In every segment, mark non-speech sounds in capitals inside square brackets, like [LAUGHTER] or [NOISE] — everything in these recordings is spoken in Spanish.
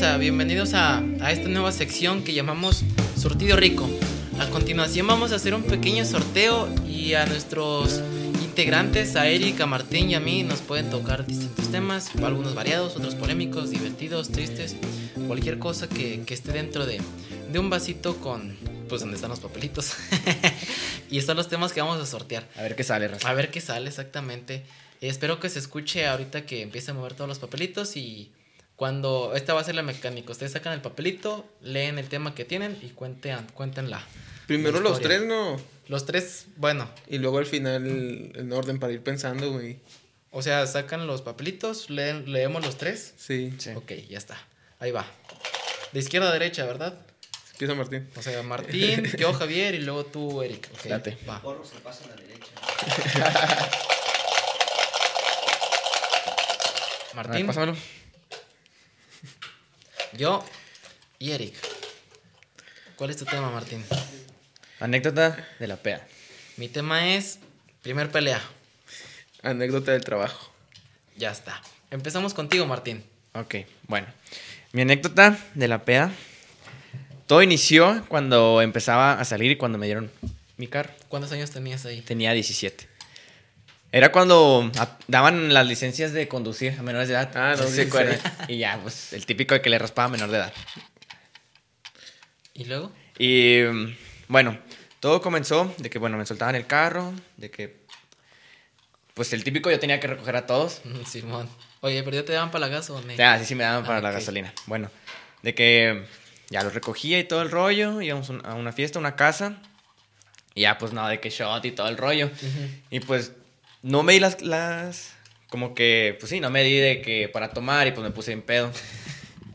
Bienvenidos a, a esta nueva sección que llamamos Surtido Rico. A continuación vamos a hacer un pequeño sorteo y a nuestros integrantes, a Eric, a Martín y a mí, nos pueden tocar distintos temas, algunos variados, otros polémicos, divertidos, tristes, cualquier cosa que, que esté dentro de, de un vasito con, pues, donde están los papelitos. [LAUGHS] y están los temas que vamos a sortear. A ver qué sale. A ver qué sale exactamente. Espero que se escuche ahorita que empiece a mover todos los papelitos y cuando esta va a ser la mecánica, ustedes sacan el papelito, leen el tema que tienen y cuenten, cuéntenla. Primero los tres, ¿no? Los tres, bueno, Y luego al final en orden para ir pensando, güey. o sea, sacan los papelitos, leen, leemos los tres. Sí. Sí. Ok, ya está. Ahí va. De izquierda a derecha, ¿verdad? Empieza Martín. O sea, Martín, [LAUGHS] yo Javier y luego tú Eric. Ok, Date. Va. Porro se pasa a la derecha. [LAUGHS] A ver, Martín, pásamelo. Yo y Eric. ¿Cuál es tu tema, Martín? Anécdota de la pea. Mi tema es primer pelea. Anécdota del trabajo. Ya está. Empezamos contigo, Martín. Ok, bueno. Mi anécdota de la peda. Todo inició cuando empezaba a salir y cuando me dieron mi carro. ¿Cuántos años tenías ahí? Tenía 17. Era cuando daban las licencias de conducir a menores de edad. Ah, no, si se sí, acuerdan. [LAUGHS] Y ya, pues el típico de que le raspaba a menor de edad. ¿Y luego? Y mm, bueno, todo comenzó de que, bueno, me soltaban el carro, de que, pues el típico yo tenía que recoger a todos. Mm, Simón. Oye, pero ya te daban para la gas o no? O sea, así sí me daban para Ah, la gasolina. Bueno, de que ya lo recogía y todo el rollo, íbamos a una fiesta, a una casa. Y ya, pues nada, de que shot y todo el rollo. Y pues no me di las, las. Como que, pues sí, no me di de que para tomar y pues me puse en pedo.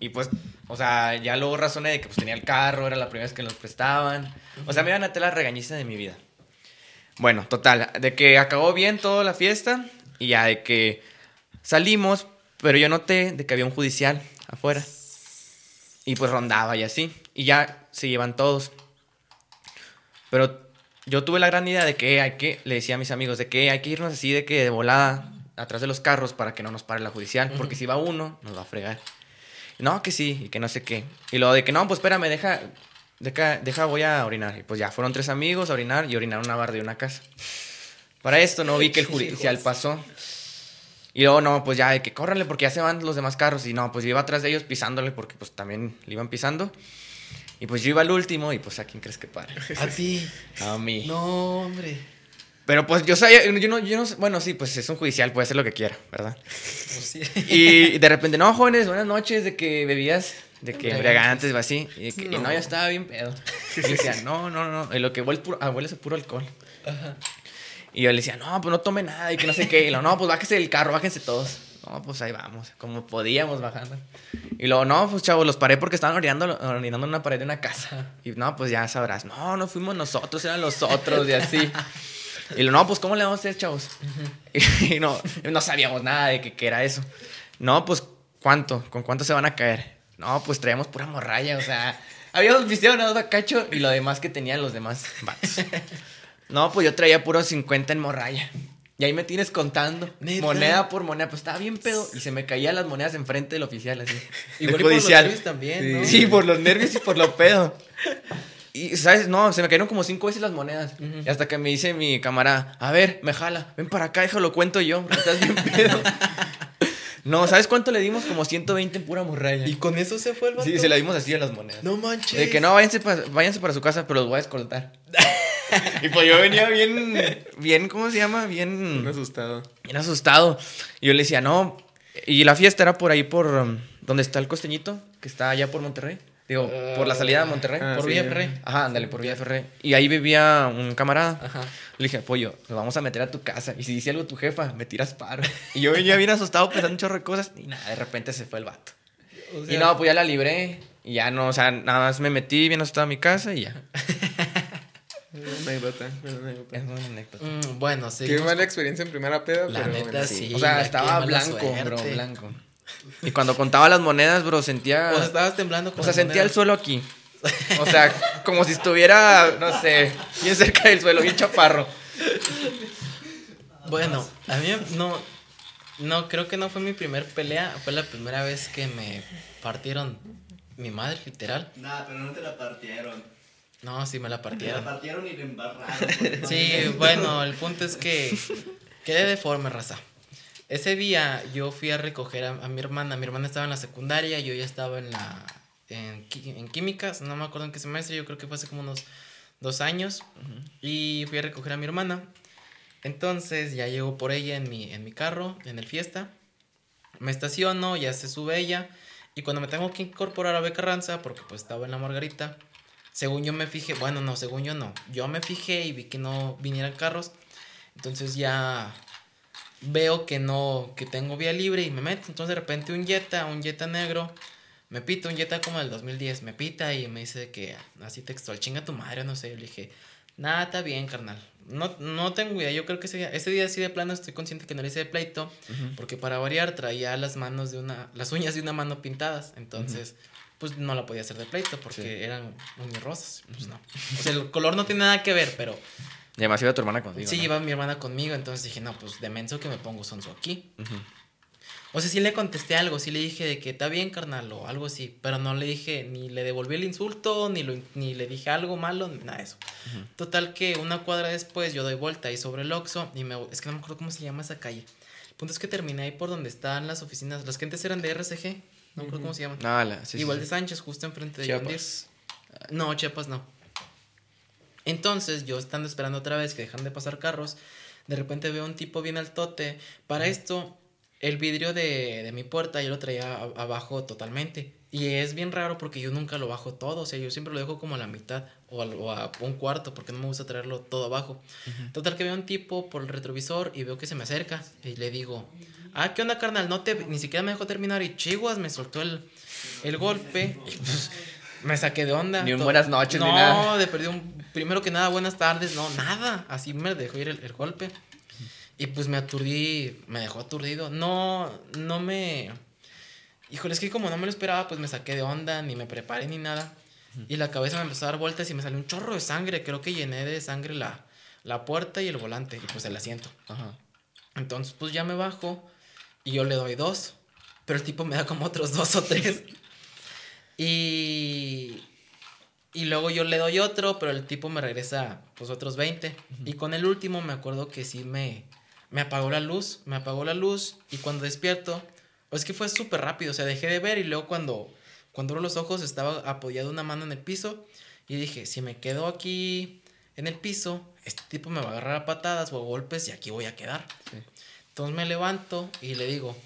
Y pues, o sea, ya luego razoné de que pues tenía el carro, era la primera vez que nos prestaban. O sea, me iban a tener la regañiza de mi vida. Bueno, total, de que acabó bien toda la fiesta y ya de que salimos, pero yo noté de que había un judicial afuera. Y pues rondaba y así. Y ya se llevan todos. Pero yo tuve la gran idea de que hay que, le decía a mis amigos, de que hay que irnos así de que de volada atrás de los carros para que no nos pare la judicial, porque si va uno, nos va a fregar. No, que sí, y que no sé qué. Y luego de que no, pues espérame, deja, deja, deja, voy a orinar. Y pues ya fueron tres amigos a orinar y orinaron una barra de una casa. Para esto no vi que el [LAUGHS] judicial pasó. Y luego no, pues ya de que córranle porque ya se van los demás carros. Y no, pues yo iba atrás de ellos pisándole porque pues también le iban pisando. Y pues yo iba al último y pues a quién crees que pare. [LAUGHS] A ti. A mí. No, hombre. Pero pues yo sabía, yo no, yo no, sé- bueno, sí, pues es un judicial, puede hacer lo que quiera, ¿verdad? Pues sí. Y de repente, no, jóvenes, buenas noches, de que bebías, de que Embriagantes. o así. Y, que, y no. No. yo estaba bien pedo. [LAUGHS] Y decía, no, no, no, y lo que huele, puro, ah, huele a puro alcohol. Y yo le decía, no, pues no tome nada y que no sé qué. Y luego, no, pues bájese del carro, bájense todos. No, pues ahí vamos, como podíamos bajando. Y luego, no, pues chavos, los paré porque estaban orinando, orinando una pared de una casa. Y no, pues ya sabrás, no, no fuimos nosotros, eran los otros y así. Y lo, no, pues ¿cómo le vamos a hacer, chavos? [LAUGHS] Y no, no sabíamos nada de que, que era eso. No, pues ¿cuánto? ¿Con cuánto se van a caer? No, pues traíamos pura morralla, o sea, habíamos vistido nada bacacho y lo demás que tenían los demás vatos. No, pues yo traía puro 50 en morralla. Y ahí me tienes contando, ¿Neta? moneda por moneda, pues estaba bien pedo y se me caían las monedas enfrente del oficial así. [LAUGHS] Igual por los nervios también, ¿no? Sí, por los nervios y por lo pedo. [LAUGHS] Y, ¿sabes? No, se me cayeron como cinco veces las monedas. Y hasta que me dice mi cámara, a ver, me jala, ven para acá, déjalo cuento yo, [LAUGHS] estás bien pedo. no, ¿sabes cuánto le dimos? Como 120 en pura morralla. ¿Y con eso se fue el vato? Sí, se la dimos así a las monedas. No manches. De que no, váyanse, pa- váyanse para su casa, pero los voy a escoltar. Y pues yo venía bien, bien, ¿cómo se llama? Bien Un asustado. bien asustado. Y yo le decía, no. Y la fiesta era por ahí, por um, donde está el costeñito, que está allá por Monterrey. Digo, por la salida de Monterrey. Ah, Por sí. Villa Ferré. Ajá, ándale, por Villa Ferré. Y ahí vivía un camarada. Ajá. Le dije, pollo, nos vamos a meter a tu casa. Y si dice algo tu jefa, me tiras paro. Y yo venía bien asustado pensando un chorro de cosas. Y nada, de repente se fue el vato. O y sea, no, pues ya la libré. Y ya no, o sea, nada más me metí bien asustado a mi casa y ya. [LAUGHS] Una anécdota, una anécdota. Es una anécdota. mm, bueno, sí. Qué mala experiencia en primera peda, La pero neta, bueno. sí. o sea, estaba blanco, bro, blanco. Y cuando contaba las monedas, bro, sentía... O sea, estabas temblando con O sea, las sentía el suelo aquí. [LAUGHS] O sea, como si estuviera, no sé, bien cerca del suelo, bien chaparro. Bueno, a mí no. No, creo que no fue mi primer pelea. Fue la primera vez que me partieron mi madre, literal. Nah, pero no te la partieron. No, sí me la Te la partieron. partieron y la embarraron. [LAUGHS] Sí, bueno, el punto es que quedé deforme, raza. Ese día yo fui a recoger a, a mi hermana. Mi hermana estaba en la secundaria, yo ya estaba en la en, químicas, no me acuerdo en qué semestre, yo creo que fue hace como unos dos años. Y fui a recoger a mi hermana. Entonces ya llego por ella en mi, en mi carro, en el fiesta. Me estaciono, ya se sube ella. Y cuando me tengo que incorporar a Beca Ranza, porque pues estaba en la Margarita, según yo me fijé, bueno, no, según yo no. Yo me fijé y vi que no vinieran carros. Entonces ya veo que no, que tengo vía libre y me meto. Entonces de repente un Jetta, un Jetta negro, me pita, un Jetta como del 2010, me pita y me dice que así textual, chinga tu madre, no sé. Yo le dije, nada, está bien, carnal. No, no tengo idea, yo creo que ese día, ese día sí de plano estoy consciente que no le hice de pleito, porque para variar traía las manos de una, las uñas de una mano pintadas, entonces pues no la podía hacer de pleito porque Sí. eran uñas rosas, pues no. [LAUGHS] O sea, el color no tiene nada que ver, pero Y además iba tu hermana contigo. sí, ¿no? iba mi hermana conmigo, entonces dije, no, pues de menso que me pongo sonso aquí. O sea, sí le contesté algo, sí le dije de que está bien, carnal, o algo así, pero no le dije, ni le devolví el insulto, ni, lo, ni le dije algo malo, nada de eso. Total que una cuadra después yo doy vuelta ahí sobre el Oxxo y me... Es que no me acuerdo cómo se llama esa calle. Punto es que terminé ahí por donde están las oficinas, las que antes eran de RCG, no me acuerdo cómo se llaman. No, la, sí, sí, Igual sí. de Sánchez, justo enfrente de Chiapas. Deere. No, Chiapas no. Entonces, yo estando esperando otra vez que dejan de pasar carros, de repente veo un tipo bien altote. Para esto, el vidrio de, de mi puerta yo lo traía a- abajo totalmente. Y es bien raro porque yo nunca lo bajo todo. O sea, yo siempre lo dejo como a la mitad o a, o a un cuarto porque no me gusta traerlo todo abajo. Total que veo un tipo por el retrovisor y veo que se me acerca. Y le digo, ah, ¿qué onda, carnal? No te, ni siquiera me dejó terminar. Y chiguas, me soltó el, el golpe. Y, pues, me saqué de onda. Ni un buenas noches, no, ni nada. de perdido un, primero que nada, buenas tardes, no, nada. Así me dejó ir el, el golpe. Y pues me aturdí, me dejó aturdido. No, no me... Híjole, es que como no me lo esperaba, pues me saqué de onda, ni me preparé ni nada. Y la cabeza me empezó a dar vueltas y me salió un chorro de sangre. Creo que llené de sangre la, la puerta y el volante, y pues el asiento. Ajá. Entonces, pues ya me bajo y yo le doy dos. Pero el tipo me da como otros dos o tres. Y. Y luego yo le doy otro, pero el tipo me regresa pues otros 20. Y con el último me acuerdo que sí me, me apagó la luz. Me apagó la luz y cuando despierto, pues es que fue súper rápido. O sea, dejé de ver y luego cuando, cuando abro los ojos estaba apoyado una mano en el piso. Y dije, si me quedo aquí en el piso, este tipo me va a agarrar a patadas o a golpes y aquí voy a quedar. Sí. Entonces me levanto y le digo,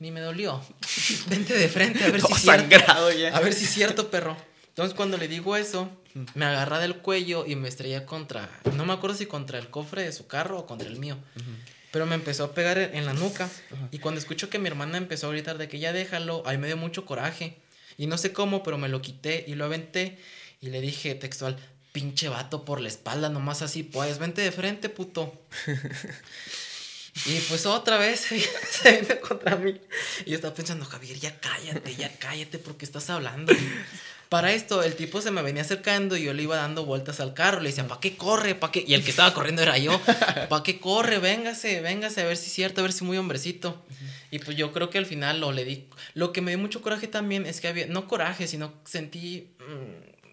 ni me dolió. [LAUGHS] Vente de frente a ver [LAUGHS] si es cierto. sangrado ya. A ver si es cierto, perro. Entonces cuando le digo eso, me agarra del cuello y me estrella contra, no me acuerdo si contra el cofre de su carro o contra el mío. Pero me empezó a pegar en la nuca. Y cuando escucho que mi hermana empezó a gritar de que ya déjalo, ahí me dio mucho coraje. Y no sé cómo, pero me lo quité y lo aventé. Y le dije textual, pinche vato por la espalda, nomás así, pues, vente de frente, puto. [LAUGHS] Y pues otra vez [LAUGHS] se vino contra mí. Y yo estaba pensando, Javier, ya cállate, ya cállate, porque estás hablando? Para esto, el tipo se me venía acercando y yo le iba dando vueltas al carro. Le decía, ¿para qué corre? ¿Para qué? Y el que estaba corriendo era yo. [LAUGHS] ¿Para qué corre? Véngase, véngase, a ver si es cierto, a ver si muy hombrecito. Y pues yo creo que al final lo le di. Lo que me dio mucho coraje también es que había, no coraje, sino sentí,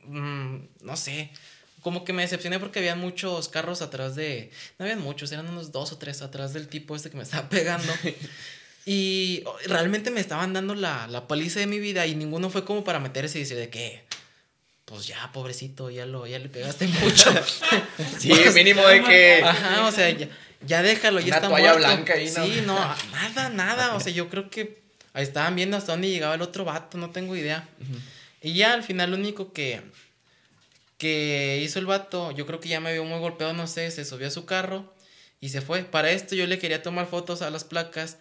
mm, mm, no sé, como que me decepcioné porque había muchos carros atrás de. No habían muchos, eran unos dos o tres atrás del tipo este que me estaba pegando. [LAUGHS] y oh, realmente me estaban dando la, la paliza de mi vida y ninguno fue como para meterse y decir de que. Pues ya, pobrecito, ya, lo, ya le pegaste [LAUGHS] mucho. [LAUGHS] Sí, mínimo de que. Ajá, o sea, ya, ya déjalo, ya Una está toalla muerto. blanca ahí, ¿no? Sí, no, [LAUGHS] nada, nada. O sea, yo creo que ahí estaban viendo hasta dónde llegaba el otro vato, no tengo idea. Y ya al final lo único que, que hizo el vato, yo creo que ya me vio muy golpeado, no sé, se subió a su carro y se fue. Para esto yo le quería tomar fotos a las placas,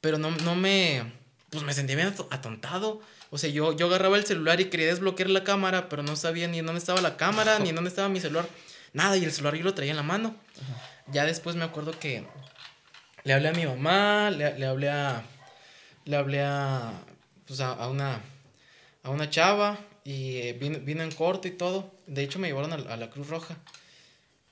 pero no, no me, pues me sentía bien ato- atontado. O sea, yo, yo agarraba el celular y quería desbloquear la cámara, pero no sabía ni en dónde estaba la cámara, ni en dónde estaba mi celular. Nada, y el celular yo lo traía en la mano. Ya después me acuerdo que le hablé a mi mamá, le, le hablé a. Le hablé a. Pues a, a una. A una chava. Y eh, vino, vino en corto y todo. De hecho, me llevaron a la Cruz Roja.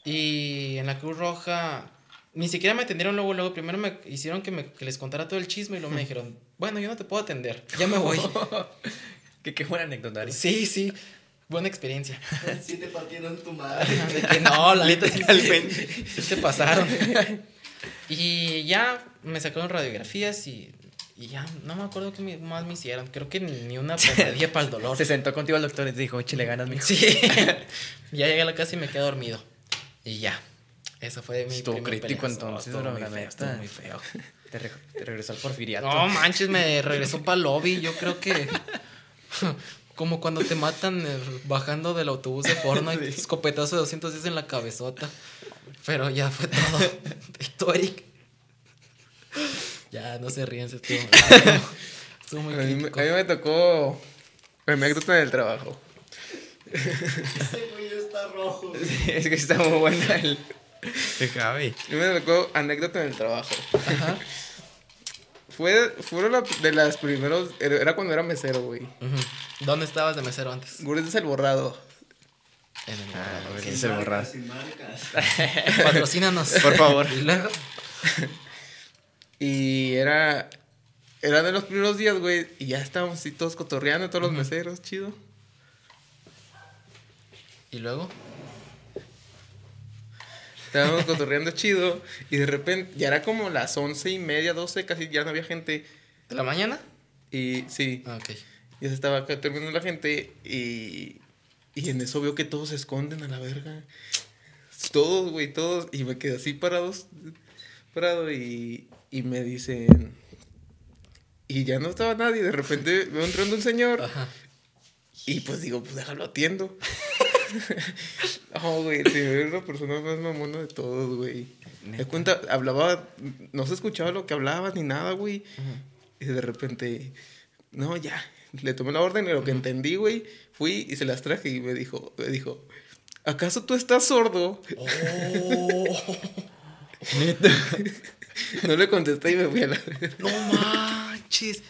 Y en la Cruz Roja. Ni siquiera me atendieron luego, luego. Primero me hicieron que, me, que les contara todo el chisme y luego me dijeron, bueno, yo no te puedo atender, ya me voy. [LAUGHS] Que qué buena anécdota. sí, sí, buena experiencia. [LAUGHS] Sí te partieron tu madre. De que no, la neta sí, sí, sí se pasaron. Y ya me sacaron radiografías y, y ya no me acuerdo qué más me hicieron. Creo que ni, una [LAUGHS] pomadilla para el dolor. Se sentó contigo el doctor y te dijo, échale ganas, mijo. Sí. ya llegué a la casa y me quedé dormido. Y ya. Eso fue mi Estuvo crítico, peleazo. entonces, Estuvo muy feo, estuvo muy feo. Te, re- te regresó al porfiriato. No manches, me regresó para el lobby. Yo creo que. [LAUGHS] Como cuando te matan eh, bajando del autobús de Fortnite, [LAUGHS] escopetazo de 210 en la cabezota. Pero ya fue todo. [LAUGHS] ¿Y Eric? Ya, no se ríen, se estuvo, estuvo muy A mí, me- crítico. a mí me tocó anécdota del trabajo. Ese güey está rojo. es que está muy buena el... el Javi. Mí me tocó anécdota del trabajo. Ajá. [LAUGHS] Fue, fueron la- de las primeros. Era cuando era mesero, güey. Ujú. ¿Dónde estabas de mesero antes? Gurdes es el borrado. En el Ah, borrador. güey, Sí. se borra. Sin marcas. [LAUGHS] [LAUGHS] Patrocínanos. Por favor. Y luego. Y era. Era de los primeros días, güey. Y ya estábamos así todos cotorreando, todos los meseros, chido. Y luego. Estábamos cotorreando chido. Y de repente, ya era como las once y media, doce, casi ya no había gente. ¿De la mañana? Y sí, Ah, ok. ya se estaba terminando la gente. Y. Y en eso veo que todos se esconden a la verga. Todos, güey, todos. Y me quedé así parados. Parado y. Y me dicen. Y ya no estaba nadie. De repente veo entrando un señor. Ajá. Y pues digo, pues déjalo atiendo. [LAUGHS] [LAUGHS] oh, güey, señor era la persona más mamona de todos, güey. Me cuenta, hablaba, no se escuchaba lo que hablaba ni nada, güey. Y de repente, no, ya, le tomé la orden y lo que entendí, güey, fui y se las traje y me dijo, me dijo, ¿acaso tú estás sordo? Oh, [LAUGHS] [LAUGHS] No le contesté y me fui a la... no manches.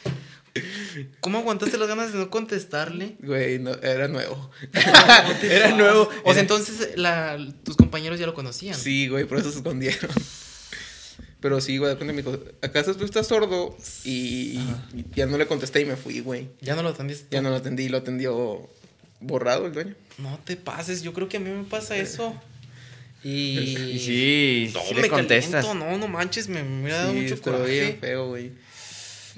¿Cómo aguantaste las ganas de no contestarle? Güey, no, era nuevo. [LAUGHS] Era nuevo. O sea, entonces la, tus compañeros ya lo conocían. Sí, güey, por eso se escondieron. Pero sí, güey, de repente me dijo, ¿acaso tú estás sordo? Y y ya no le contesté y me fui, güey. Ya no lo atendiste. Ya no lo atendí, lo atendió borrado el dueño. No te pases, yo creo que a mí me pasa eso. Y. Y sí, No, sí me le contestas. caliento, no, no manches, me, me hubiera dado Sí, mucho estuvo bien coraje. feo, güey.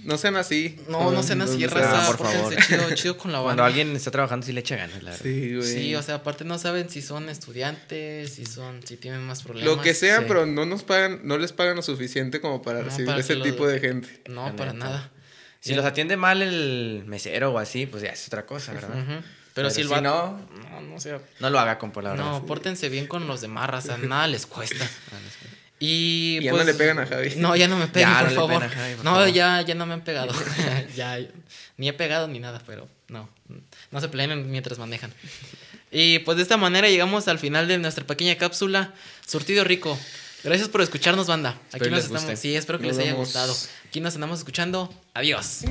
No sean así. No, no sean así, raza, por pórtense favor. chido, chido con la Cuando banda. alguien está trabajando, sí le echa ganas, la verdad. Sí, güey. Sí, o sea, aparte no saben si son estudiantes, si son, si tienen más problemas. Lo que sea, sí. pero no nos pagan, no les pagan lo suficiente como para No, recibir para ese tipo de gente. No, La para neta. nada. Si los atiende mal el mesero o así, pues ya es otra cosa, ¿verdad? Ujú. Pero, si el si vato- no, No, no sea. no lo haga, compa, la verdad. No, pórtense bien con los demás, raza. Nada les cuesta. [LAUGHS] Y, ya pues, no le pegan a Javi. No, ya no me peguen, [LAUGHS] Ya, por no favor. peguen a Javi, por no, favor. ya, ya no me han pegado. [LAUGHS] [LAUGHS] ya, ni he pegado ni nada, pero no. No se peleen mientras manejan. Y pues de esta manera llegamos al final de nuestra pequeña cápsula. Surtido rico. Gracias por escucharnos, banda. Aquí Espero nos estamos. guste. Sí, espero que Nos les haya vemos. gustado. Aquí nos andamos escuchando. Adiós.